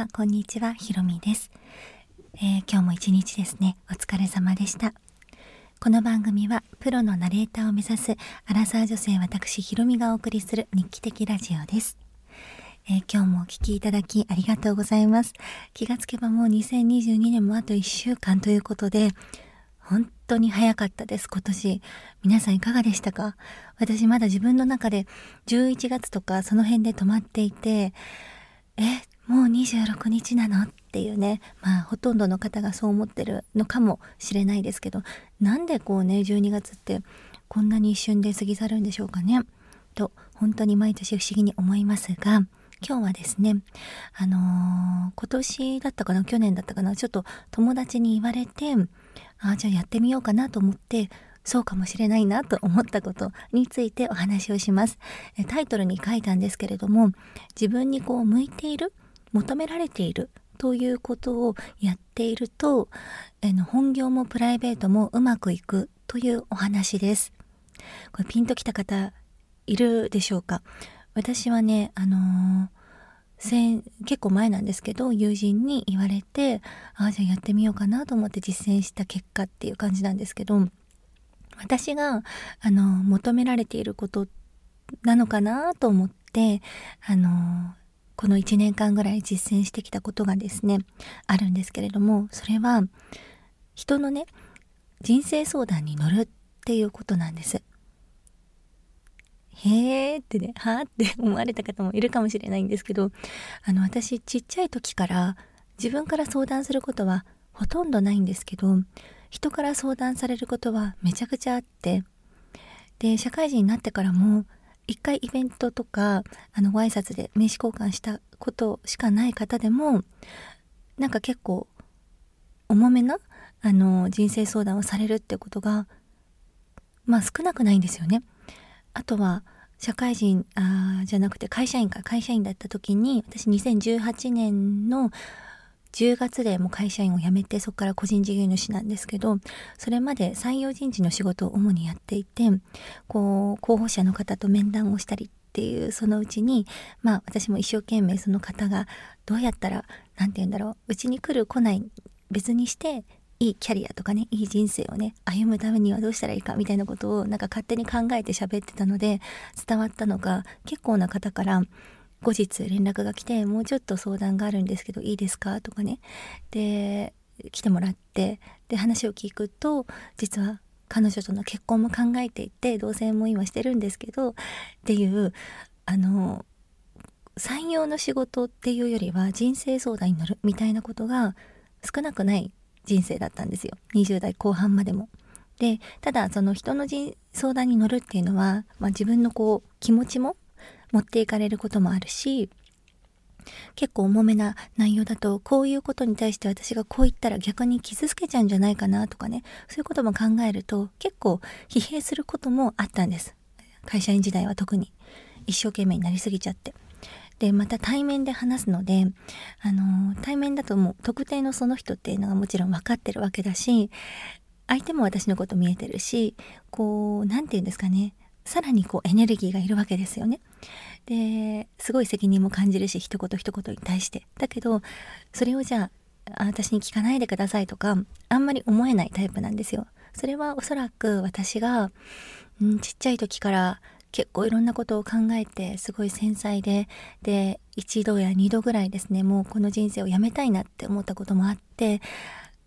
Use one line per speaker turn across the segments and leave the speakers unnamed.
は、こんにちは、ひろみです、えー、今日も一日ですね、お疲れ様でした。この番組は、プロのナレーターを目指す、アラサー女性私、ひろみがお送りする日記的ラジオです。えー、今日もお聴きいただきありがとうございます。気がつけばもう2022年もあと1週間ということで、本当に早かったです、今年。皆さんいかがでしたか？私まだ自分の中で11月とかその辺で止まっていて、え、もう26日なの？っていうね、まあほとんどの方がそう思ってるのかもしれないですけど、なんでこうね、12月ってこんなに一瞬で過ぎ去るんでしょうかね？と、本当に毎年不思議に思いますが、今日はですね、あのー、今年だったかな、去年だったかな、ちょっと友達に言われて、あじゃあやってみようかなと思ってそうかもしれないなと思ったことについてお話をします。タイトルに書いたんですけれども自分にこう向いている求められているということをやっていると本業もプライベートもうまくいくというお話です。これピンときた方いるでしょうか？私はねあのー結構前なんですけど友人に言われてああじゃあやってみようかなと思って実践した結果っていう感じなんですけど私があの求められていることなのかなと思ってあのこの1年間ぐらい実践してきたことがですねあるんですけれどもそれは人のね人生相談に乗るっていうことなんです。へーってね、はーって思われた方もいるかもしれないんですけど、あの、私ちっちゃい時から自分から相談することはほとんどないんですけど、人から相談されることはめちゃくちゃあって、で、社会人になってからも、一回イベントとか、あの、ご挨拶で名刺交換したことしかない方でも、なんか結構、重めな、あの、人生相談をされるってことが、まあ少なくないんですよね。あとは社会人あじゃなくて会社員か会社員だった時に私2018年の10月でもう会社員を辞めてそこから個人事業主なんですけどそれまで採用人事の仕事を主にやっていてこう候補者の方と面談をしたりっていうそのうちにまあ私も一生懸命その方がどうやったら何て言うんだろううちに来る来ない別にしていいキャリアとかねいい人生をね歩むためにはどうしたらいいかみたいなことをなんか勝手に考えて喋ってたので伝わったのが結構な方から後日連絡が来てもうちょっと相談があるんですけどいいですか？とかね。で来てもらってで話を聞くと実は彼女との結婚も考えていて同棲も今してるんですけどっていうあの採用の仕事っていうよりは人生相談に乗るみたいなことが少なくない人生だったんですよ。20代後半までも。でただその人の相談に乗るっていうのは、まあ、自分のこう気持ちも持っていかれることもあるし結構重めな内容だとこういうことに対して私がこう言ったら逆に傷つけちゃうんじゃないかなとかねそういうことも考えると結構疲弊することもあったんです。会社員時代は特に。一生懸命になりすぎちゃって。でまた対面で話すのであの対面だともう特定のその人っていうのがもちろん分かってるわけだし相手も私のこと見えてるしこう何て言うんですかね。さらにこうエネルギーがいるわけですよね。ですごい責任も感じるし一言一言に対してだけどそれをじゃあ私に聞かないでくださいとかあんまり思えないタイプなんですよ。それはおそらく私が、うん、ちっちゃい時から結構いろんなことを考えてすごい繊細でで一度や二度ぐらいですねもうこの人生をやめたいなって思ったこともあって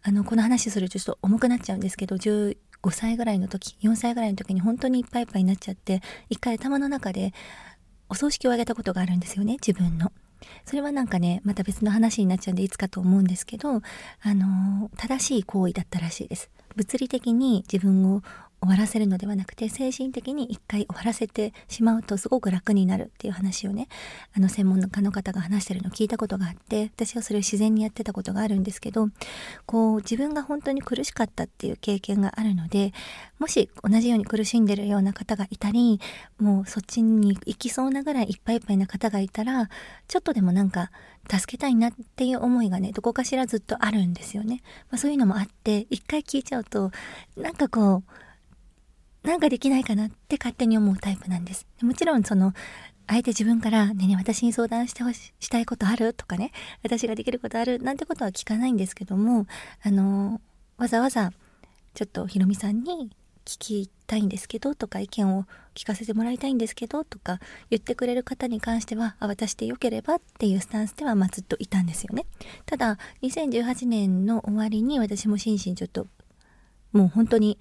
あのこの話するとちょっと重くなっちゃうんですけど5歳ぐらいの時4歳ぐらいの時に本当にいっぱいいっぱいになっちゃって一回頭の中でお葬式をあげたことがあるんですよね自分の。それはなんかねまた別の話になっちゃうんでいつかと思うんですけどあの正しい行為だったらしいです。物理的に自分を終わらせるのではなくて精神的に一回終わらせてしまうとすごく楽になるっていう話をねあの専門家の方が話してるのを聞いたことがあって私はそれを自然にやってたことがあるんですけどこう自分が本当に苦しかったっていう経験があるのでもし同じように苦しんでるような方がいたりもうそっちに行きそうなぐらいいっぱいいっぱいな方がいたらちょっとでもなんか助けたいなっていう思いがねどこかしらずっとあるんですよね。まあ、そういうのもあって一回聞いちゃうとなんかこうなんかできないかなって勝手に思うタイプなんです。もちろんそのあえて自分からねね私に相談してほししたいことある？とかね。私ができることある？なんてことは聞かないんですけどもあのわざわざちょっとひろみさんに聞きたいんですけどとか意見を聞かせてもらいたいんですけどとか言ってくれる方に関してはあ私でよければっていうスタンスではまあずっといたんですよね。ただ2018年の終わりに私も心身ちょっともう本当に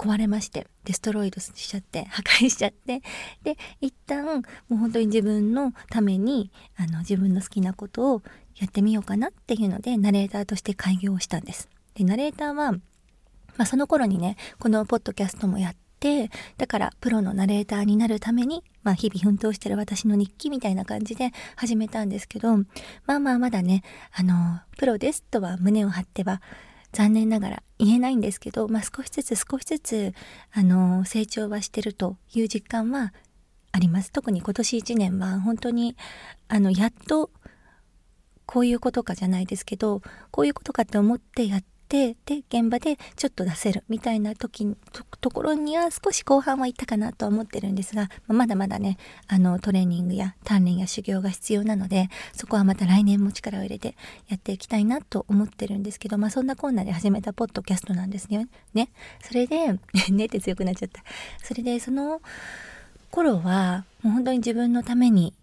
壊れましてデストロイドしちゃって破壊しちゃって で一旦もう本当に自分のためにあの自分の好きなことをやってみようかなっていうのでナレーターとして開業したんです。でナレーターは、まあ、その頃にねこのポッドキャストもやってだからプロのナレーターになるために、まあ、日々奮闘してる私の日記みたいな感じで始めたんですけどまあまあまだねあのプロですとは胸を張っては残念ながら言えないんですけど、まあ、少しずつ少しずつ、あの成長はしてるという実感はあります。特に今年1年は本当に、あの、やっとこういうことかじゃないですけど、こういうことかって思ってやってで現場でちょっと出せるみたいな時とところには少し後半はいったかなと思ってるんですが、まあ、まだまだねあのトレーニングや鍛錬や修行が必要なのでそこはまた来年も力を入れてやっていきたいなと思ってるんですけど、まあ、そんなこんなで始めたポッドキャストなんですね。ねそれで ねって強くなっちゃった。それでその頃はもう本当に自分のために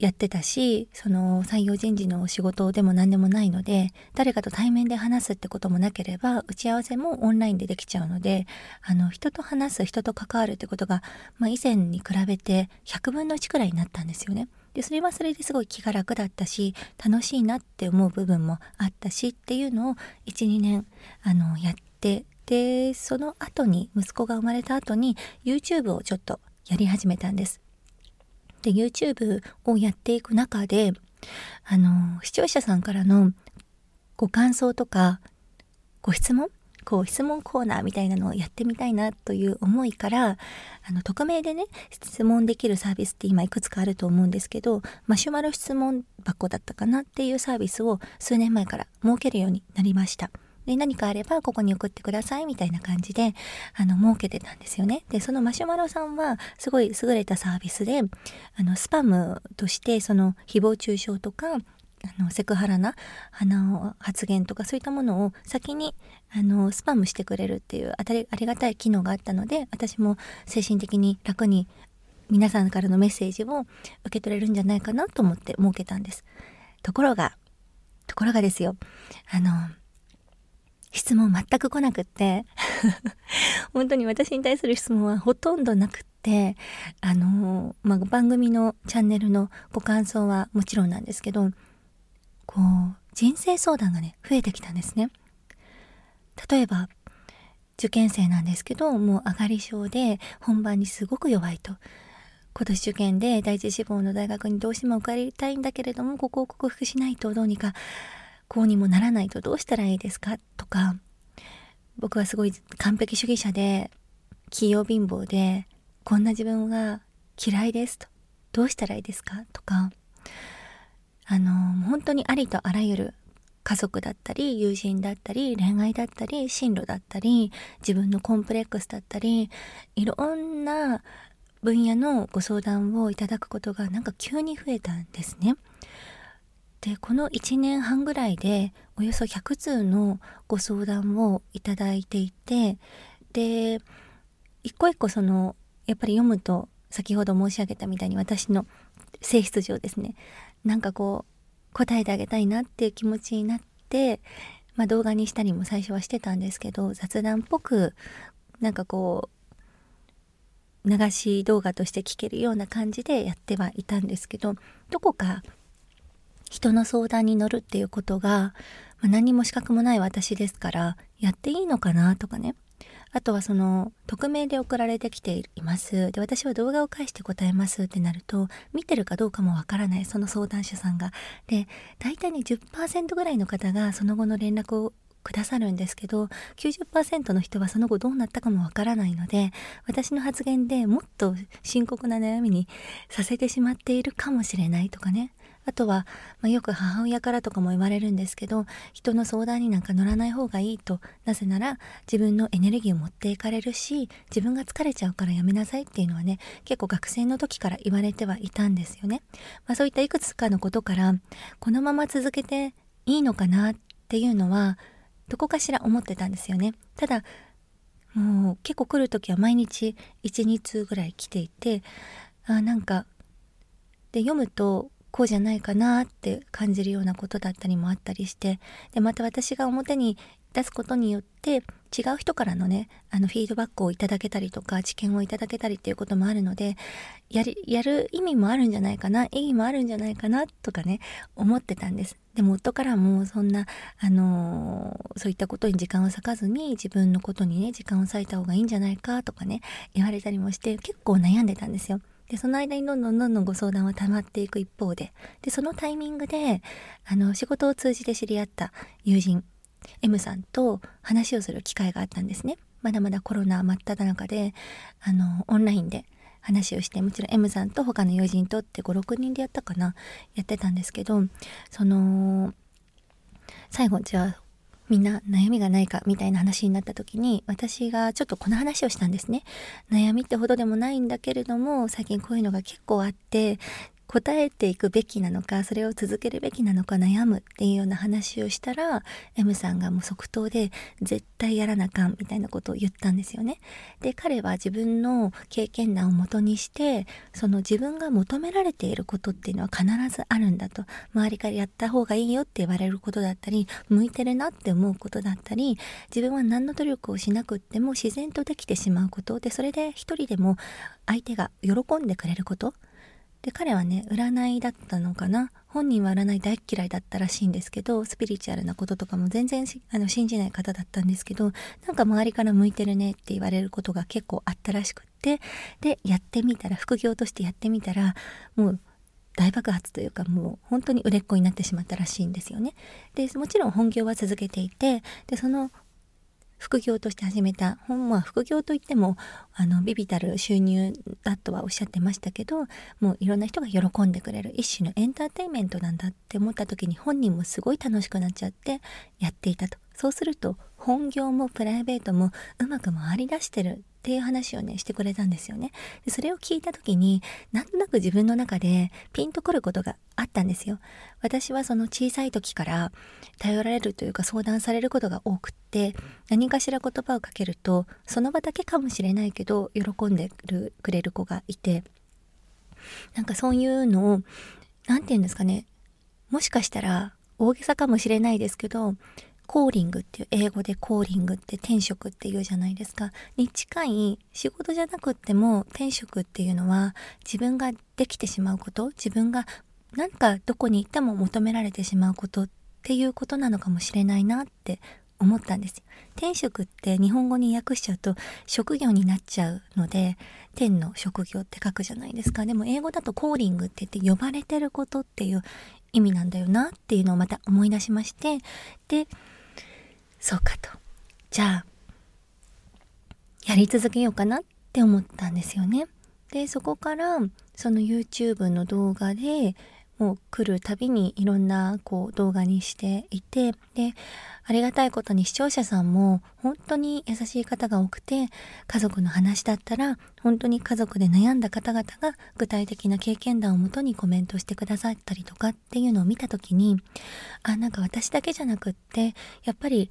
やってたし、その採用人事の仕事でも何でもないので、誰かと対面で話すってこともなければ、打ち合わせもオンラインでできちゃうので、あの、人と話す、人と関わるってことが、まあ以前に比べて100分の1くらいになったんですよね。で、それはそれですごい気が楽だったし、楽しいなって思う部分もあったしっていうのを1、2年、あの、やってでその後に息子が生まれた後に YouTube をちょっとやり始めたんですで YouTube をやっていく中であの視聴者さんからのご感想とかご質問こう質問コーナーみたいなのをやってみたいなという思いからあの匿名でね質問できるサービスって今いくつかあると思うんですけどマシュマロ質問箱だったかなっていうサービスを数年前から設けるようになりました。で何かあればここに送ってくださいみたいな感じであの設けてたんですよね。でそのマシュマロさんはすごい優れたサービスであのスパムとしてその誹謗中傷とかあのセクハラなあの発言とかそういったものを先にあのスパムしてくれるっていうあたりありがたい機能があったので私も精神的に楽に皆さんからのメッセージを受け取れるんじゃないかなと思って設けたんです。ところがところがですよあの質問全く来なくって。本当に私に対する質問はほとんどなくって。あのまあ、番組のチャンネルのご感想はもちろんなんですけどこう人生相談がね増えてきたんですね。例えば受験生なんですけどもう上がり症で本番にすごく弱いと。今年受験で第一志望の大学にどうしても受かりたいんだけれどもここを克服しないとどうにかこうにもならないとどうしたらいいですか？とか僕はすごい完璧主義者で器用貧乏でこんな自分が嫌いですと。どうしたらいいですか？とかあの本当にありとあらゆる家族だったり友人だったり恋愛だったり進路だったり自分のコンプレックスだったりいろんな分野のご相談をいただくことがなんか急に増えたんですね。でこの1年半ぐらいでおよそ100通のご相談をいただいていてで一個一個そのやっぱり読むと先ほど申し上げたみたいに私の性質上ですねなんかこう答えてあげたいなっていう気持ちになって、まあ、動画にしたりも最初はしてたんですけど雑談っぽくなんかこう流し動画として聞けるような感じでやってはいたんですけどどこか人の相談に乗るっていうことが、まあ、何も資格もない私ですからやっていいのかなとかね。あとはその匿名で送られてきています。で私は動画を返して答えますってなると見てるかどうかもわからないその相談者さんが。で大体ね10%ぐらいの方がその後の連絡をくださるんですけど90%の人はその後どうなったかもわからないので私の発言でもっと深刻な悩みにさせてしまっているかもしれないとかね。あとは、まあ、よく母親からとかも言われるんですけど人の相談になんか乗らない方がいいとなぜなら自分のエネルギーを持っていかれるし自分が疲れちゃうからやめなさいっていうのはね結構学生の時から言われてはいたんですよね、まあ、そういったいくつかのことからこのまま続けていいのかなっていうのはどこかしら思ってたんですよね。ただもう結構来る時は毎日12通ぐらい来ていてあなんかで読むとこうじゃないかなって感じるようなことだったりもあったりしてでまた私が表に出すことによって違う人からのねあのフィードバックをいただけたりとか知見をいただけたりっていうこともあるのでやりやる意味もあるんじゃないかな意義もあるんじゃないかなとかね思ってたんです。でも夫からもそんなあのー、そういったことに時間を割かずに自分のことにね時間を割いた方がいいんじゃないかとかね言われたりもして結構悩んでたんですよ。でその間にどんどんどんどんご相談は溜まっていく一方ででそのタイミングであの仕事を通じて知り合った友人 M さんと話をする機会があったんですね。まだまだコロナ真っ只中であのオンラインで話をしてもちろん M さんと他の友人とって56人でやったかなやってたんですけどその最後じゃあみんな悩みがないかみたいな話になった時に私がちょっとこの話をしたんですね。悩みってほどでもないんだけれども最近こういうのが結構あって答えていくべきなのかそれを続けるべきなのか悩むっていうような話をしたら M さんがもう即答で絶対やらなあかんみたいなことを言ったんですよね。で彼は自分の経験談をもとにしてその自分が求められていることっていうのは必ずあるんだと。周りからやった方がいいよって言われることだったり向いてるなって思うことだったり自分は何の努力をしなくっても自然とできてしまうこと。でそれで一人でも相手が喜んでくれること。で彼はね占いだったのかな？本人は占い大嫌いだったらしいんですけどスピリチュアルなこととかも全然あの信じない方だったんですけどなんか周りから向いてるねって言われることが結構あったらしくってでやってみたら副業としてやってみたらもう大爆発というかもう本当に売れっ子になってしまったらしいんですよね。でもちろん本業は続けていてでその副業として始めた。本は副業といってもあのビビたる収入だとはおっしゃってましたけどもういろんな人が喜んでくれる。一種のエンターテインメントなんだって思った時に本人もすごい楽しくなっちゃってやっていたと。そうすると本業もプライベートもうまく回りだしてるっていう話をねしてくれたんですよね。でそれを聞いた時になんとなく自分の中でピンとくることがあったんですよ。私はその小さい時から頼られるというか相談されることが多くって何かしら言葉をかけるとその場だけかもしれないけど喜んでくれる子がいてなんかそういうのを何て言うんですかね。もしかしたら大げさかもしれないですけどコーリングっていう英語でコーリングって転職っていうじゃないですかに近い仕事じゃなくっても転職っていうのは自分ができてしまうこと自分が何かどこに行っても求められてしまうことっていうことなのかもしれないなって思ったんですよ。転職って日本語に訳しちゃうと職業になっちゃうので天の職業って書くじゃないですか。でも英語だとコーリングって言って呼ばれてることっていう意味なんだよなっていうのをまた思い出しましてでそうかと。じゃあ、やり続けようかなって思ったんですよね。で、そこから、その YouTube の動画でもう来るたびにいろんなこう動画にしていて、で、ありがたいことに視聴者さんも本当に優しい方が多くて、家族の話だったら本当に家族で悩んだ方々が具体的な経験談をもとにコメントしてくださったりとかっていうのを見た時に、あ、なんか私だけじゃなくって、やっぱり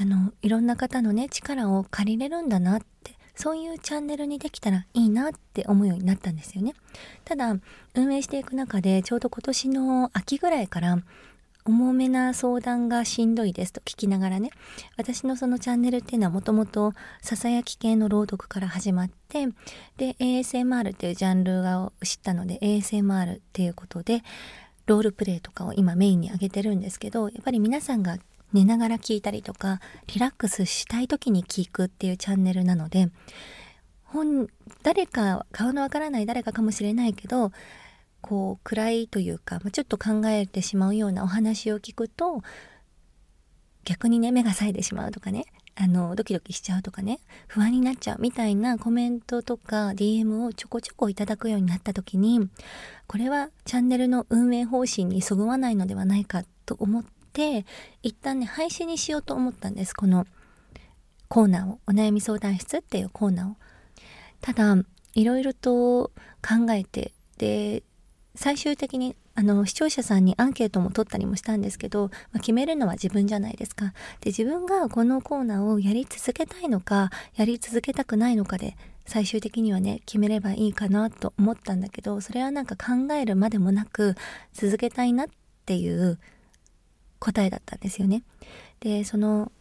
あの、いろんな方のね、力を借りれるんだなって、そういうチャンネルにできたらいいなって思うようになったんですよね。ただ、運営していく中で、ちょうど今年の秋ぐらいから、重めな相談がしんどいですと聞きながらね私のそのチャンネルっていうのはもともとささやき系の朗読から始まってで ASMR っていうジャンルを知ったので ASMR っていうことでロールプレイとかを今メインに上げてるんですけどやっぱり皆さんが寝ながら聞いたりとかリラックスしたい時に聞くっていうチャンネルなので本誰か顔のわからない誰かかもしれないけどこう暗いというかちょっと考えてしまうようなお話を聞くと逆にね目が冴えてしまうとかねあのドキドキしちゃうとかね不安になっちゃうみたいなコメントとか DM をちょこちょこいただくようになった時にこれはチャンネルの運営方針にそぐわないのではないかと思って一旦ね廃止にしようと思ったんです。このコーナーを。お悩み相談室っていうコーナーを。ただいろいろと考えてで最終的にあの視聴者さんにアンケートも取ったりもしたんですけど、まあ、決めるのは自分じゃないですか。で自分がこのコーナーをやり続けたいのかやり続けたくないのかで最終的にはね決めればいいかなと思ったんだけどそれはなんか考えるまでもなく続けたいなっていう答えだったんですよね。でその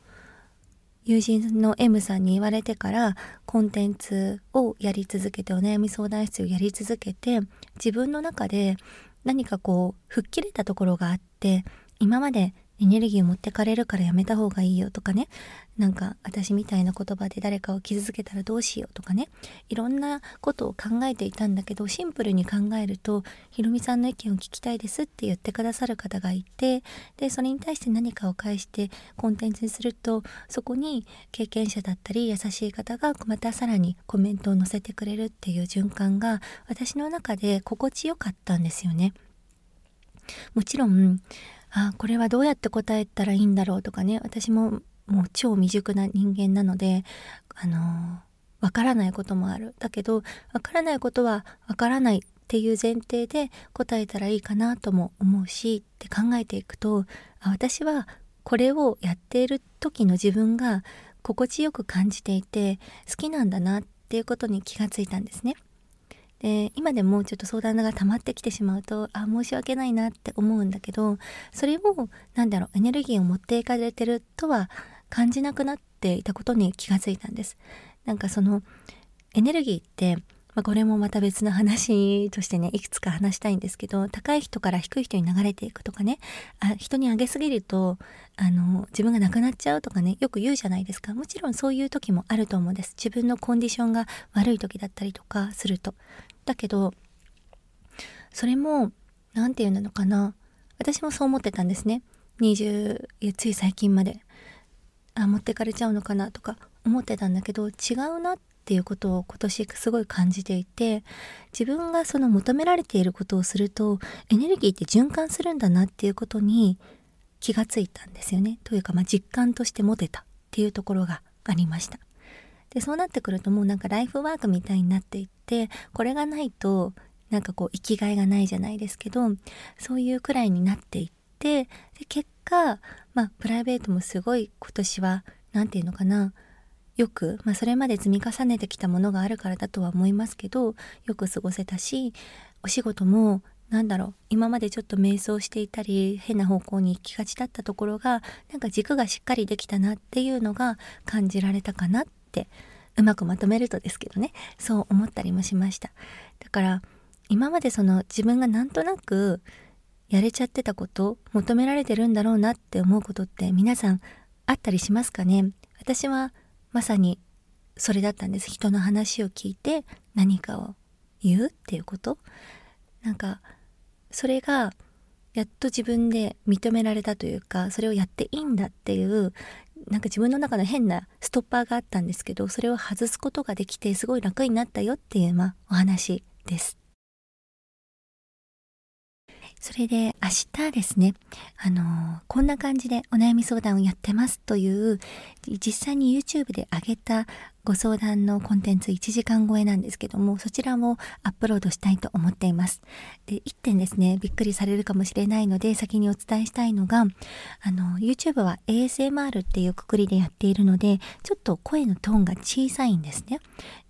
友人の M さんに言われてからコンテンツをやり続けてお悩み相談室をやり続けて自分の中で何かこう吹っ切れたところがあって今までエネルギーを持ってかれるからやめた方がいいよとかねなんか私みたいな言葉で誰かを傷つけたらどうしようとかねいろんなことを考えていたんだけどシンプルに考えるとひろみさんの意見を聞きたいですって言ってくださる方がいてでそれに対して何かを返してコンテンツにするとそこに経験者だったり優しい方がまたさらにコメントを載せてくれるっていう循環が私の中で心地よかったんですよね。もちろんあこれはどうやって答えたらいいんだろうとかね私ももう超未熟な人間なのであのわからないこともあるだけどわからないことはわからないっていう前提で答えたらいいかなとも思うしって考えていくとあ私はこれをやっている時の自分が心地よく感じていて好きなんだなっていうことに気がついたんですね。で今でもちょっと相談が溜まってきてしまうとあ申し訳ないなって思うんだけどそれを何だろうエネルギーを持っていかれてるとは感じなくなっていたことに気がついたんです。なんかそのエネルギーってまあ、これもまた別の話としてねいくつか話したいんですけど高い人から低い人に流れていくとかねあ人にあげすぎるとあの自分がなくなっちゃうとかねよく言うじゃないですか。もちろんそういう時もあると思うんです。自分のコンディションが悪い時だったりとかすると。だけどそれも何て言うのかな。私もそう思ってたんですね。20いやつい最近まで。あ持ってかれちゃうのかなとか思ってたんだけど違うなっっていうことを今年すごい感じていて自分がその求められていることをするとエネルギーって循環するんだなっていうことに気がついたんですよね。というか、まあ、実感として持てたっていうところがありました。でそうなってくるともうなんかライフワークみたいになっていってこれがないとなんかこう生きがいがないじゃないですけどそういうくらいになっていってで結果まあプライベートもすごい今年は何て言うのかなよく、まあ、それまで積み重ねてきたものがあるからだとは思いますけどよく過ごせたしお仕事もなんだろう今までちょっと迷走していたり変な方向に行きがちだったところがなんか軸がしっかりできたなっていうのが感じられたかなってうまくまとめるとですけどね。そう思ったりもしました。だから今までその自分がなんとなくやれちゃってたこと求められてるんだろうなって思うことって皆さんあったりしますかね？私はまさにそれだったんです人の話を聞いて何かを言うっていうことなんかそれがやっと自分で認められたというかそれをやっていいんだっていうなんか自分の中の変なストッパーがあったんですけどそれを外すことができてすごい楽になったよっていうまあお話です。それで明日ですね、あのー、こんな感じでお悩み相談をやってますという、実際に YouTube で上げたご相談のコンテンツ1時間超えなんですけども、そちらもアップロードしたいと思っています。で、1点ですね、びっくりされるかもしれないので、先にお伝えしたいのが、あの、YouTube は ASMR っていうくくりでやっているので、ちょっと声のトーンが小さいんですね。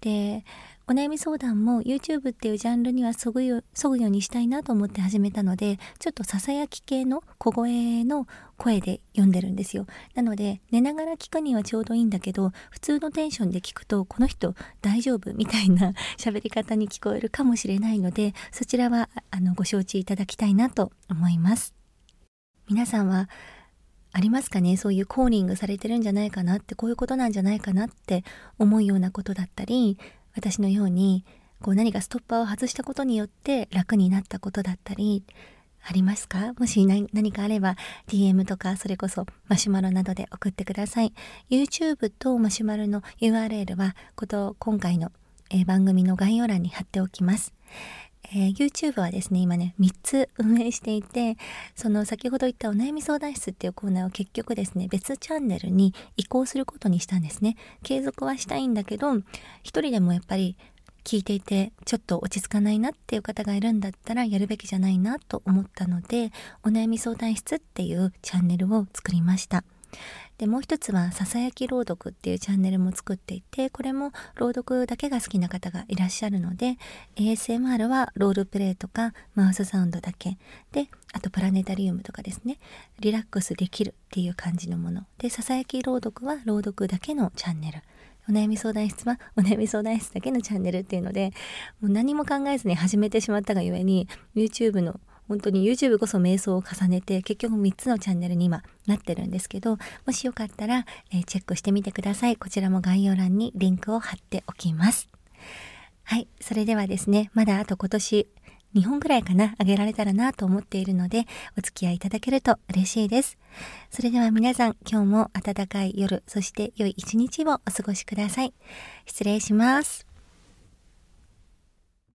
で、お悩み相談も YouTube っていうジャンルにはそぐよそぐようにしたいなと思って始めたのでちょっとささやき系の小声の声で読んでるんですよ。なので寝ながら聞くにはちょうどいいんだけど普通のテンションで聞くとこの人大丈夫みたいな 喋り方に聞こえるかもしれないのでそちらはあのご承知いただきたいなと思います。皆さんはありますかね？そういうコーリングされてるんじゃないかなってこういうことなんじゃないかなって思うようなことだったり私のようにこう何かストッパーを外したことによって楽になったことだったりありますか？もし何かあれば DM とかそれこそマシュマロなどで送ってください。YouTube とマシュマロの URL はこと今回の、番組の概要欄に貼っておきます。えー、YouTube はですね、今ね、3つ運営していて、その先ほど言ったお悩み相談室っていうコーナーを結局ですね、別チャンネルに移行することにしたんですね。継続はしたいんだけど、一人でもやっぱり聞いていてちょっと落ち着かないなっていう方がいるんだったらやるべきじゃないなと思ったので、お悩み相談室っていうチャンネルを作りました。でもう一つはささやき朗読っていうチャンネルも作っていてこれも朗読だけが好きな方がいらっしゃるので ASMR はロールプレイとかマウスサウンドだけ。であとプラネタリウムとかですね。リラックスできるっていう感じのもの。でささやき朗読は朗読だけのチャンネル。お悩み相談室はお悩み相談室だけのチャンネルっていうのでもう何も考えずに始めてしまったがゆえに YouTube の本当に YouTube こそ瞑想を重ねて結局3つのチャンネルに今なってるんですけどもしよかったら、えー、チェックしてみてくださいこちらも概要欄にリンクを貼っておきますはいそれではですねまだあと今年2本ぐらいかな、あげられたらなと思っているので、お付き合いいただけると嬉しいです。それでは皆さん、今日も暖かい夜、そして良い一日をお過ごしください。失礼します。